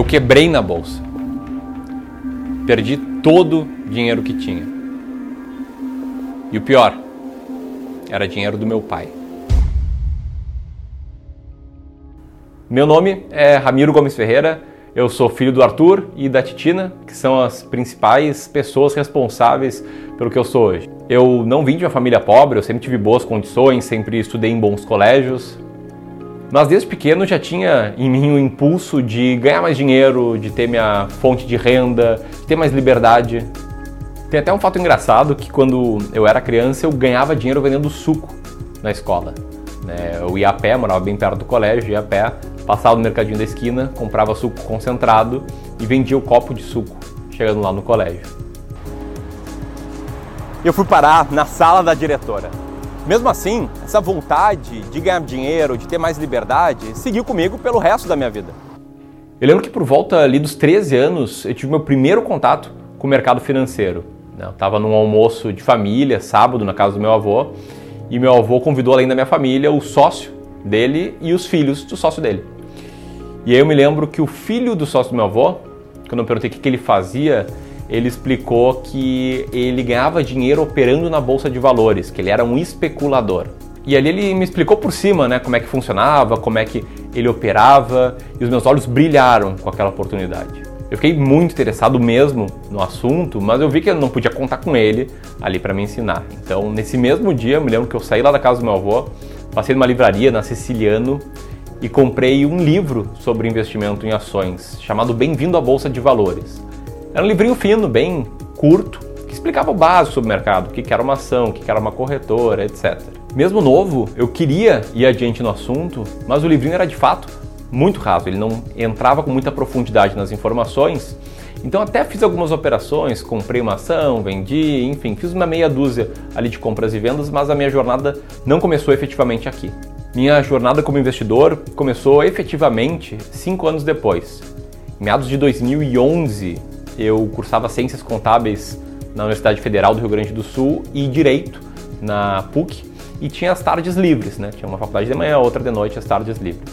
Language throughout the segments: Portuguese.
Eu quebrei na bolsa. Perdi todo o dinheiro que tinha. E o pior, era dinheiro do meu pai. Meu nome é Ramiro Gomes Ferreira, eu sou filho do Arthur e da Titina, que são as principais pessoas responsáveis pelo que eu sou hoje. Eu não vim de uma família pobre, eu sempre tive boas condições, sempre estudei em bons colégios, mas desde pequeno já tinha em mim o impulso de ganhar mais dinheiro, de ter minha fonte de renda, de ter mais liberdade. Tem até um fato engraçado que quando eu era criança eu ganhava dinheiro vendendo suco na escola. Né? Eu ia a pé, morava bem perto do colégio, ia a pé, passava no mercadinho da esquina, comprava suco concentrado e vendia o copo de suco, chegando lá no colégio. Eu fui parar na sala da diretora. Mesmo assim, essa vontade de ganhar dinheiro, de ter mais liberdade, seguiu comigo pelo resto da minha vida. Eu lembro que por volta ali dos 13 anos, eu tive meu primeiro contato com o mercado financeiro. Né? Eu estava num almoço de família, sábado, na casa do meu avô, e meu avô convidou, além da minha família, o sócio dele e os filhos do sócio dele. E aí eu me lembro que o filho do sócio do meu avô, quando eu perguntei o que ele fazia, ele explicou que ele ganhava dinheiro operando na bolsa de valores, que ele era um especulador. E ali ele me explicou por cima, né, como é que funcionava, como é que ele operava, e os meus olhos brilharam com aquela oportunidade. Eu fiquei muito interessado mesmo no assunto, mas eu vi que eu não podia contar com ele ali para me ensinar. Então, nesse mesmo dia, eu me lembro que eu saí lá da casa do meu avô, passei numa livraria na Siciliano e comprei um livro sobre investimento em ações, chamado Bem-vindo à Bolsa de Valores. Era um livrinho fino, bem curto, que explicava o básico sobre o mercado, o que era uma ação, o que era uma corretora, etc. Mesmo novo, eu queria ir adiante no assunto, mas o livrinho era de fato muito raso, ele não entrava com muita profundidade nas informações. Então até fiz algumas operações, comprei uma ação, vendi, enfim, fiz uma meia dúzia ali de compras e vendas, mas a minha jornada não começou efetivamente aqui. Minha jornada como investidor começou efetivamente cinco anos depois. Em meados de 2011, eu cursava Ciências Contábeis na Universidade Federal do Rio Grande do Sul e Direito na PUC e tinha as tardes livres, né? Tinha uma faculdade de manhã, outra de noite, as tardes livres.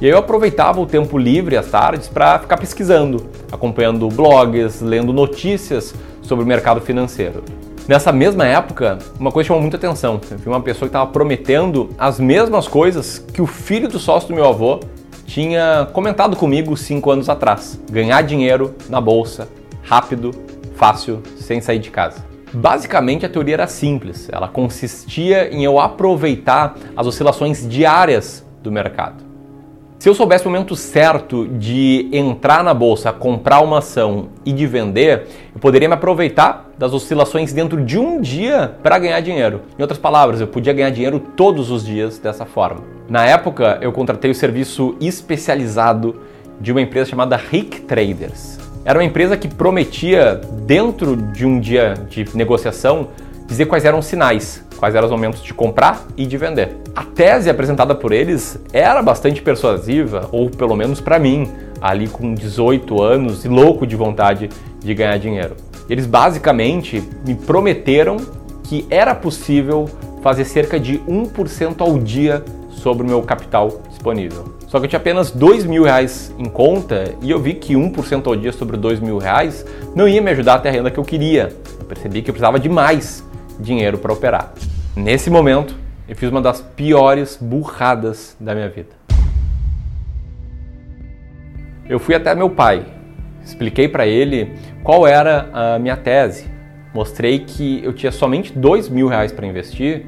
E aí eu aproveitava o tempo livre, as tardes, para ficar pesquisando, acompanhando blogs, lendo notícias sobre o mercado financeiro. Nessa mesma época, uma coisa chamou muita atenção. Eu vi uma pessoa que estava prometendo as mesmas coisas que o filho do sócio do meu avô tinha comentado comigo cinco anos atrás: ganhar dinheiro na bolsa, rápido, fácil, sem sair de casa. Basicamente, a teoria era simples. Ela consistia em eu aproveitar as oscilações diárias do mercado. Se eu soubesse o momento certo de entrar na bolsa, comprar uma ação e de vender, eu poderia me aproveitar das oscilações dentro de um dia para ganhar dinheiro. Em outras palavras, eu podia ganhar dinheiro todos os dias dessa forma. Na época, eu contratei o serviço especializado de uma empresa chamada Rick Traders. Era uma empresa que prometia, dentro de um dia de negociação, dizer quais eram os sinais quais eram os momentos de comprar e de vender. A tese apresentada por eles era bastante persuasiva, ou pelo menos para mim, ali com 18 anos e louco de vontade de ganhar dinheiro. Eles basicamente me prometeram que era possível fazer cerca de 1% ao dia sobre o meu capital disponível. Só que eu tinha apenas 2 mil reais em conta e eu vi que 1% ao dia sobre 2 mil reais não ia me ajudar a ter a renda que eu queria. Eu percebi que eu precisava de mais dinheiro para operar. Nesse momento, eu fiz uma das piores burradas da minha vida. Eu fui até meu pai, expliquei para ele qual era a minha tese, mostrei que eu tinha somente dois mil reais para investir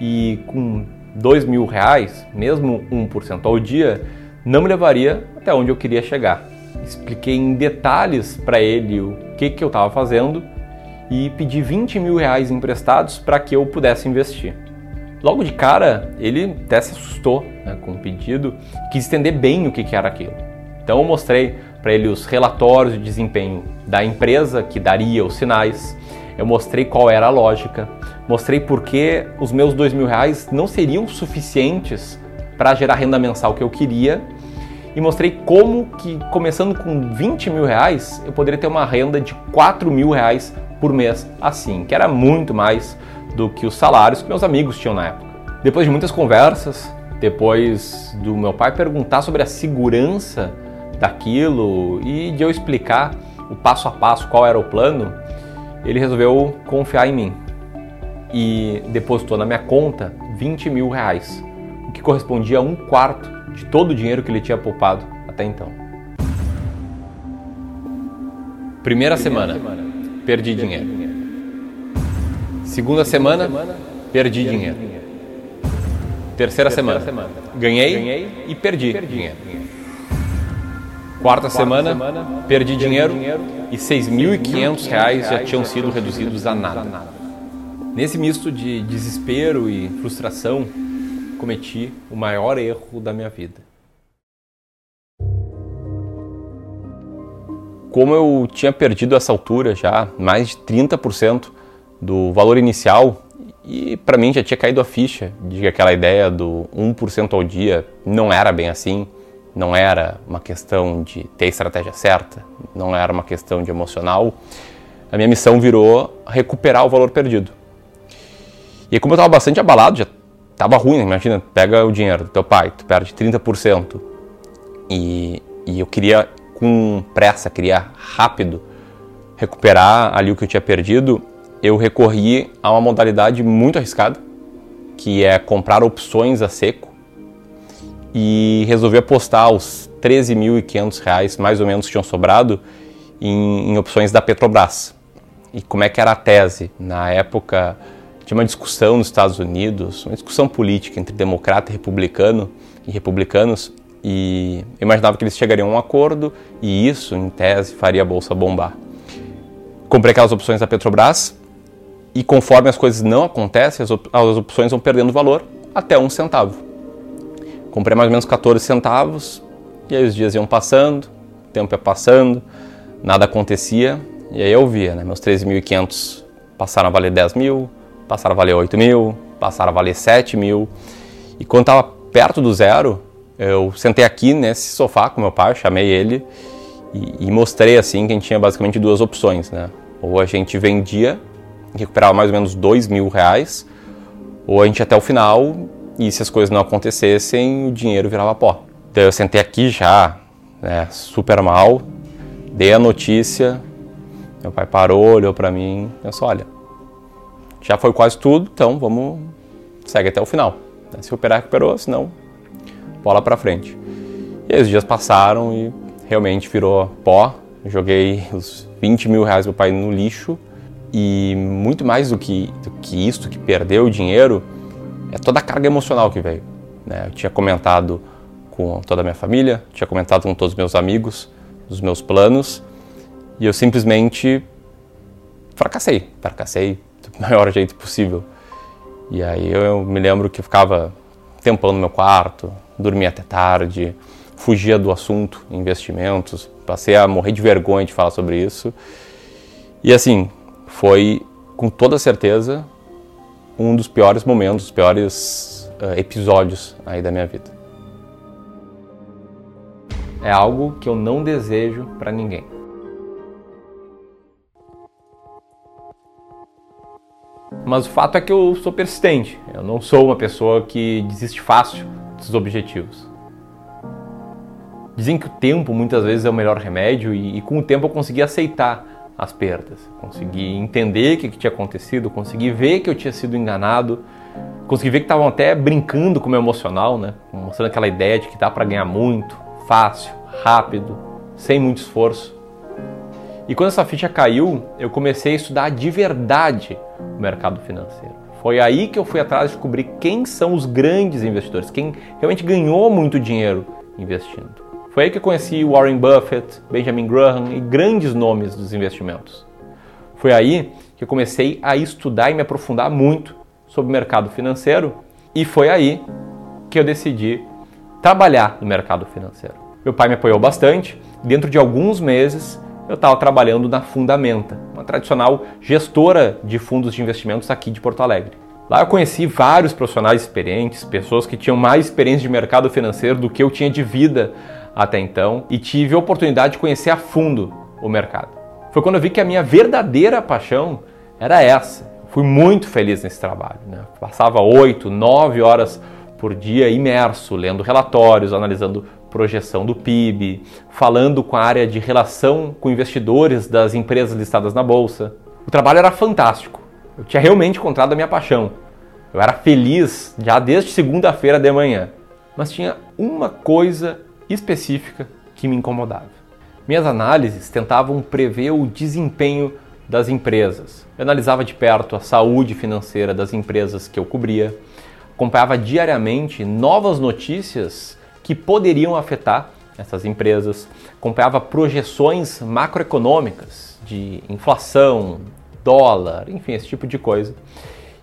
e com dois mil reais, mesmo 1% ao dia, não me levaria até onde eu queria chegar. Expliquei em detalhes para ele o que, que eu estava fazendo e pedi 20 mil reais emprestados para que eu pudesse investir. Logo de cara, ele até se assustou né, com o pedido, quis entender bem o que, que era aquilo. Então eu mostrei para ele os relatórios de desempenho da empresa que daria os sinais, eu mostrei qual era a lógica, mostrei por que os meus dois mil reais não seriam suficientes para gerar renda mensal que eu queria e mostrei como que começando com 20 mil reais eu poderia ter uma renda de 4 mil reais por mês assim, que era muito mais do que os salários que meus amigos tinham na época. Depois de muitas conversas, depois do meu pai perguntar sobre a segurança daquilo e de eu explicar o passo a passo qual era o plano, ele resolveu confiar em mim e depositou na minha conta 20 mil reais, o que correspondia a um quarto de todo o dinheiro que ele tinha poupado até então. Primeira, Primeira semana, semana, perdi, dinheiro. Segunda, semana, perdi, dinheiro. Terceira, semana, ganhei, e perdi, dinheiro. Quarta, semana, perdi, dinheiro e 6.500 reais já tinham sido reduzidos a nada. Nesse misto de desespero e frustração, cometi o maior erro da minha vida. Como eu tinha perdido essa altura já, mais de 30% do valor inicial, e para mim já tinha caído a ficha de que aquela ideia do 1% ao dia não era bem assim, não era uma questão de ter a estratégia certa, não era uma questão de emocional. A minha missão virou recuperar o valor perdido. E como eu estava bastante abalado, já estava ruim, né? imagina, pega o dinheiro do teu pai, tu perde 30%. E, e eu queria com pressa, queria rápido recuperar ali o que eu tinha perdido, eu recorri a uma modalidade muito arriscada, que é comprar opções a seco e resolvi apostar os 13.500 reais, mais ou menos, que tinham sobrado em, em, opções da Petrobras. E como é que era a tese? Na época, tinha uma discussão nos Estados Unidos, uma discussão política entre democrata e republicano e republicanos, e imaginava que eles chegariam a um acordo e isso, em tese, faria a bolsa bombar. Comprei aquelas opções da Petrobras e conforme as coisas não acontecem, as, op as opções vão perdendo valor até um centavo. Comprei mais ou menos 14 centavos e aí os dias iam passando, o tempo ia passando, nada acontecia e aí eu via, né, meus 13.500 passaram a valer 10 mil, passaram a valer 8 mil, passaram a valer 7 mil e quando estava perto do zero, eu sentei aqui nesse sofá com meu pai, chamei ele e, e, mostrei assim que a gente tinha basicamente duas opções, né? Ou a gente vendia recuperava mais ou menos dois mil reais, ou a gente até o final e se as coisas não acontecessem, o dinheiro virava pó. Então eu sentei aqui já, né, super mal, dei a notícia, meu pai parou, olhou para mim e pensou, olha, já foi quase tudo, então vamos, segue até o final. Se recuperar, recuperou, senão bola para frente. E aí os dias passaram e realmente virou pó. Joguei os 20 mil reais do pai no lixo e muito mais do que, do que isso, que perdeu o dinheiro, é toda a carga emocional que veio. Né? Eu tinha comentado com toda a minha família, tinha comentado com todos os meus amigos, os meus planos, e eu simplesmente fracassei, fracassei do maior jeito possível. E aí eu me lembro que eu ficava tempão no meu quarto, dormia até tarde, fugia do assunto investimentos, passei a morrer de vergonha de falar sobre isso. E assim, foi com toda certeza um dos piores momentos, os piores uh, episódios aí da minha vida. É algo que eu não desejo para ninguém. Mas o fato é que eu sou persistente. Eu não sou uma pessoa que desiste fácil dos objetivos. Dizem que o tempo muitas vezes é o melhor remédio e, e com o tempo eu consegui aceitar as perdas, consegui entender o que, que tinha acontecido, consegui ver que eu tinha sido enganado, consegui ver que estavam até brincando com o meu emocional, né? mostrando aquela ideia de que dá para ganhar muito, fácil, rápido, sem muito esforço. E quando essa ficha caiu, eu comecei a estudar de verdade o mercado financeiro. Foi aí que eu fui atrás de descobrir quem são os grandes investidores, quem realmente ganhou muito dinheiro investindo. Foi aí que eu conheci Warren Buffett, Benjamin Graham e grandes nomes dos investimentos. Foi aí que eu comecei a estudar e me aprofundar muito sobre o mercado financeiro e foi aí que eu decidi trabalhar no mercado financeiro. Meu pai me apoiou bastante. Dentro de alguns meses, eu estava trabalhando na Fundamenta, uma tradicional gestora de fundos de investimentos aqui de Porto Alegre. Lá eu conheci vários profissionais experientes, pessoas que tinham mais experiência de mercado financeiro do que eu tinha de vida até então e tive a oportunidade de conhecer a fundo o mercado. Foi quando eu vi que a minha verdadeira paixão era essa. Fui muito feliz nesse trabalho. Né? Passava oito, nove horas por dia imerso, lendo relatórios, analisando projeção do PIB, falando com a área de relação com investidores das empresas listadas na bolsa. O trabalho era fantástico. Eu tinha realmente encontrado a minha paixão. Eu era feliz já desde segunda-feira de manhã. Mas tinha uma coisa específica que me incomodava. Minhas análises tentavam prever o desempenho das empresas. Eu analisava de perto a saúde financeira das empresas que eu cobria, acompanhava diariamente novas notícias que poderiam afetar essas empresas, acompanhava projeções macroeconômicas de inflação, dólar, enfim, esse tipo de coisa.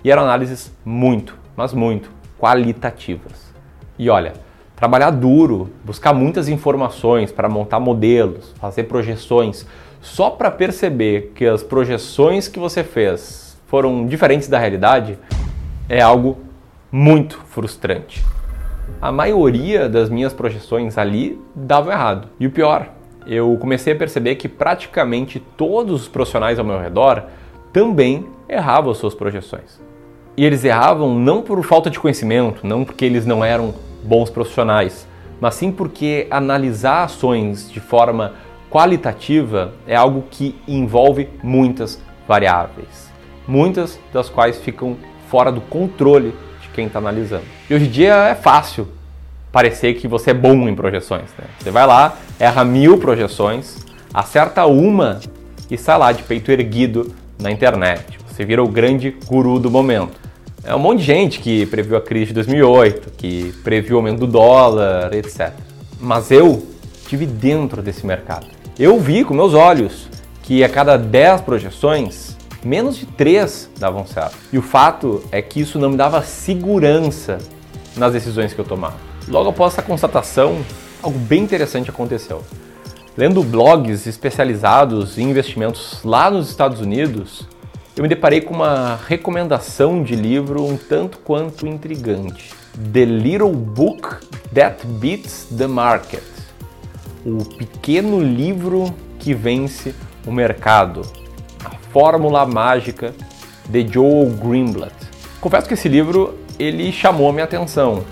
E eram análises muito, mas muito qualitativas. E olha, trabalhar duro, buscar muitas informações para montar modelos, fazer projeções, só para perceber que as projeções que você fez foram diferentes da realidade, é algo muito frustrante. A maioria das minhas projeções ali davam errado. E o pior, eu comecei a perceber que praticamente todos os profissionais ao meu redor também erravam as suas projeções. E eles erravam não por falta de conhecimento, não porque eles não eram bons profissionais, mas sim porque analisar ações de forma qualitativa é algo que envolve muitas variáveis, muitas das quais ficam fora do controle quem está analisando. E hoje em dia é fácil parecer que você é bom em projeções. Né? Você vai lá, erra mil projeções, acerta uma e sai lá de peito erguido na internet. Você vira o grande guru do momento. É um monte de gente que previu a crise de 2008, que previu o aumento do dólar, etc. Mas eu estive dentro desse mercado. Eu vi com meus olhos que a cada 10 projeções, menos de 3 davam certo. E o fato é que isso não me dava segurança nas decisões que eu tomava. Logo após essa constatação, algo bem interessante aconteceu. Lendo blogs especializados em investimentos lá nos Estados Unidos, eu me deparei com uma recomendação de livro um tanto quanto intrigante. The Little Book That Beats the Market. O pequeno livro que vence o mercado. Fórmula mágica de Joel Greenblatt. Confesso que esse livro ele chamou a minha atenção,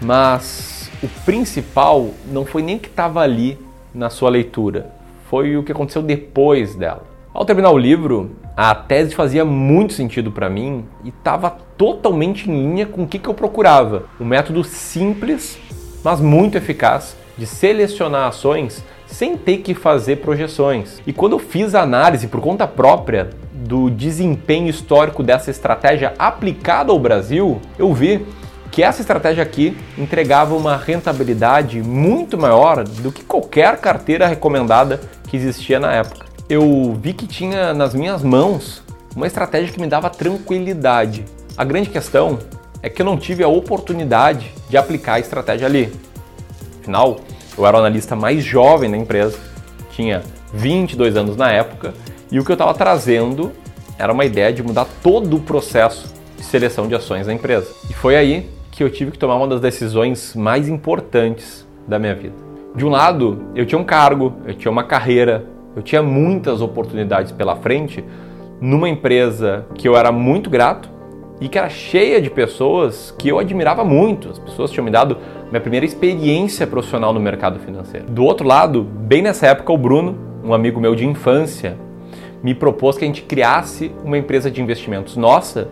mas o principal não foi nem que estava ali na sua leitura, foi o que aconteceu depois dela. Ao terminar o livro, a tese fazia muito sentido para mim e estava totalmente em linha com o que, que eu procurava. Um método simples, mas muito eficaz de selecionar ações sem ter que fazer projeções. E quando eu fiz a análise por conta própria do desempenho histórico dessa estratégia aplicada ao Brasil, eu vi que essa estratégia aqui entregava uma rentabilidade muito maior do que qualquer carteira recomendada que existia na época eu vi que tinha nas minhas mãos uma estratégia que me dava tranquilidade. A grande questão é que eu não tive a oportunidade de aplicar a estratégia ali. Afinal, eu era o analista mais jovem da empresa, tinha 22 anos na época, e o que eu estava trazendo era uma ideia de mudar todo o processo de seleção de ações da empresa. E foi aí que eu tive que tomar uma das decisões mais importantes da minha vida. De um lado, eu tinha um cargo, eu tinha uma carreira, eu tinha muitas oportunidades pela frente numa empresa que eu era muito grato e que era cheia de pessoas que eu admirava muito. As pessoas tinham me dado minha primeira experiência profissional no mercado financeiro. Do outro lado, bem nessa época, o Bruno, um amigo meu de infância, me propôs que a gente criasse uma empresa de investimentos nossa,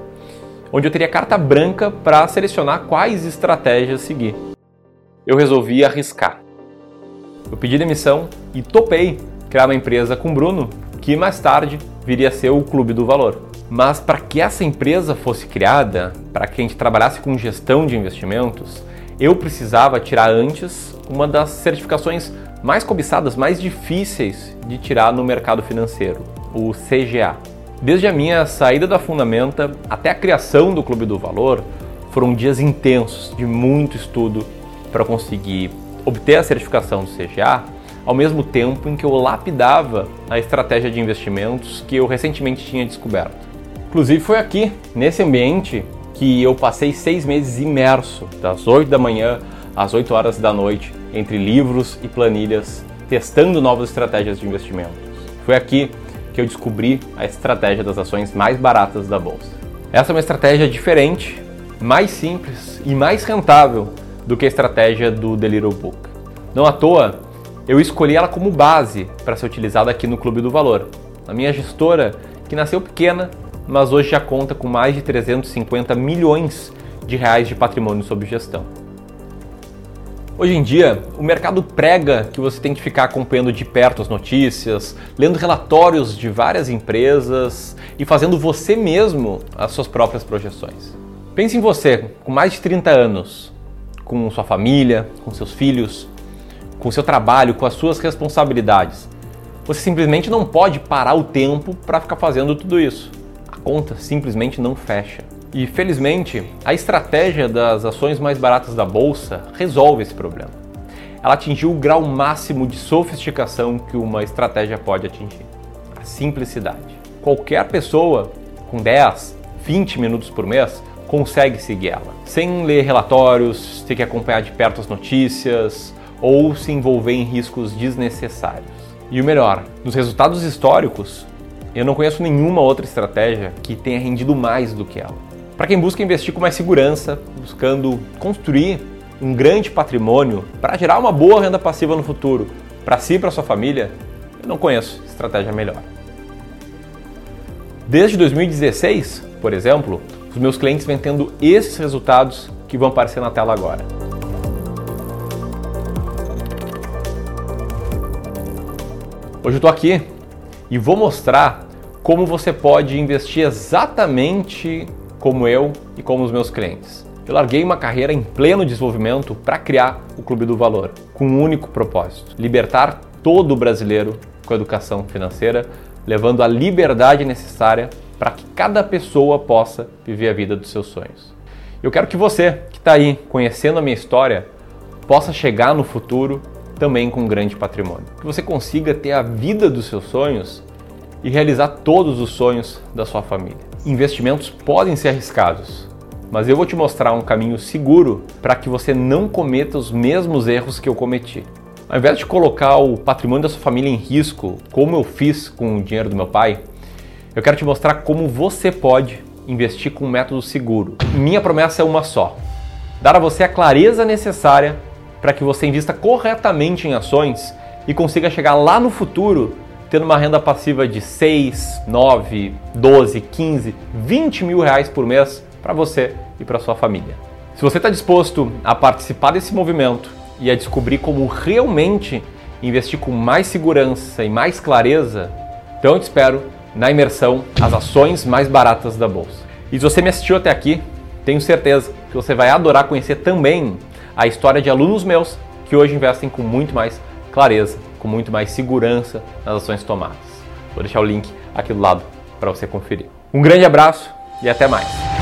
onde eu teria carta branca para selecionar quais estratégias seguir. Eu resolvi arriscar. Eu pedi demissão e topei criar uma empresa com o Bruno, que mais tarde viria a ser o Clube do Valor. Mas para que essa empresa fosse criada, para que a gente trabalhasse com gestão de investimentos, eu precisava tirar antes uma das certificações mais cobiçadas, mais difíceis de tirar no mercado financeiro, o CGA. Desde a minha saída da Fundamenta até a criação do Clube do Valor, foram dias intensos de muito estudo para conseguir obter a certificação do CGA ao mesmo tempo em que eu lapidava a estratégia de investimentos que eu recentemente tinha descoberto. Inclusive foi aqui, nesse ambiente, que eu passei seis meses imerso, das 8 da manhã às 8 horas da noite, entre livros e planilhas, testando novas estratégias de investimentos. Foi aqui que eu descobri a estratégia das ações mais baratas da bolsa. Essa é uma estratégia diferente, mais simples e mais rentável do que a estratégia do The Little Book. Não à toa, eu escolhi ela como base para ser utilizada aqui no Clube do Valor. A minha gestora, que nasceu pequena, mas hoje já conta com mais de 350 milhões de reais de patrimônio sob gestão. Hoje em dia, o mercado prega que você tem que ficar acompanhando de perto as notícias, lendo relatórios de várias empresas e fazendo você mesmo as suas próprias projeções. Pense em você, com mais de 30 anos, com sua família, com seus filhos, com seu trabalho, com as suas responsabilidades. Você simplesmente não pode parar o tempo para ficar fazendo tudo isso. Conta simplesmente não fecha. E felizmente, a estratégia das ações mais baratas da bolsa resolve esse problema. Ela atingiu o grau máximo de sofisticação que uma estratégia pode atingir: a simplicidade. Qualquer pessoa com 10, 20 minutos por mês consegue seguir ela, sem ler relatórios, ter que acompanhar de perto as notícias ou se envolver em riscos desnecessários. E o melhor, nos resultados históricos, eu não conheço nenhuma outra estratégia que tenha rendido mais do que ela. Para quem busca investir com mais segurança, buscando construir um grande patrimônio para gerar uma boa renda passiva no futuro, para si e para sua família, eu não conheço estratégia melhor. Desde 2016, por exemplo, os meus clientes vêm tendo esses resultados que vão aparecer na tela agora. Hoje eu estou aqui e vou mostrar como você pode investir exatamente como eu e como os meus clientes. Eu larguei uma carreira em pleno desenvolvimento para criar o Clube do Valor, com um único propósito: libertar todo brasileiro com a educação financeira, levando a liberdade necessária para que cada pessoa possa viver a vida dos seus sonhos. Eu quero que você, que está aí conhecendo a minha história, possa chegar no futuro também com um grande patrimônio. Que você consiga ter a vida dos seus sonhos e realizar todos os sonhos da sua família. Investimentos podem ser arriscados, mas eu vou te mostrar um caminho seguro para que você não cometa os mesmos erros que eu cometi. Ao invés de colocar o patrimônio da sua família em risco, como eu fiz com o dinheiro do meu pai, eu quero te mostrar como você pode investir com um método seguro. Minha promessa é uma só: dar a você a clareza necessária para que você invista corretamente em ações e consiga chegar lá no futuro tendo uma renda passiva de 6, 9, 12, 15, 20 mil reais por mês para você e para sua família. Se você está disposto a participar desse movimento e a descobrir como realmente investir com mais segurança e mais clareza, então eu te espero na imersão As Ações Mais Baratas da Bolsa. E se você me assistiu até aqui, tenho certeza que você vai adorar conhecer também a história de alunos meus que hoje investem com muito mais clareza com muito mais segurança nas ações tomadas. Vou deixar o link aqui do lado para você conferir. Um grande abraço e até mais!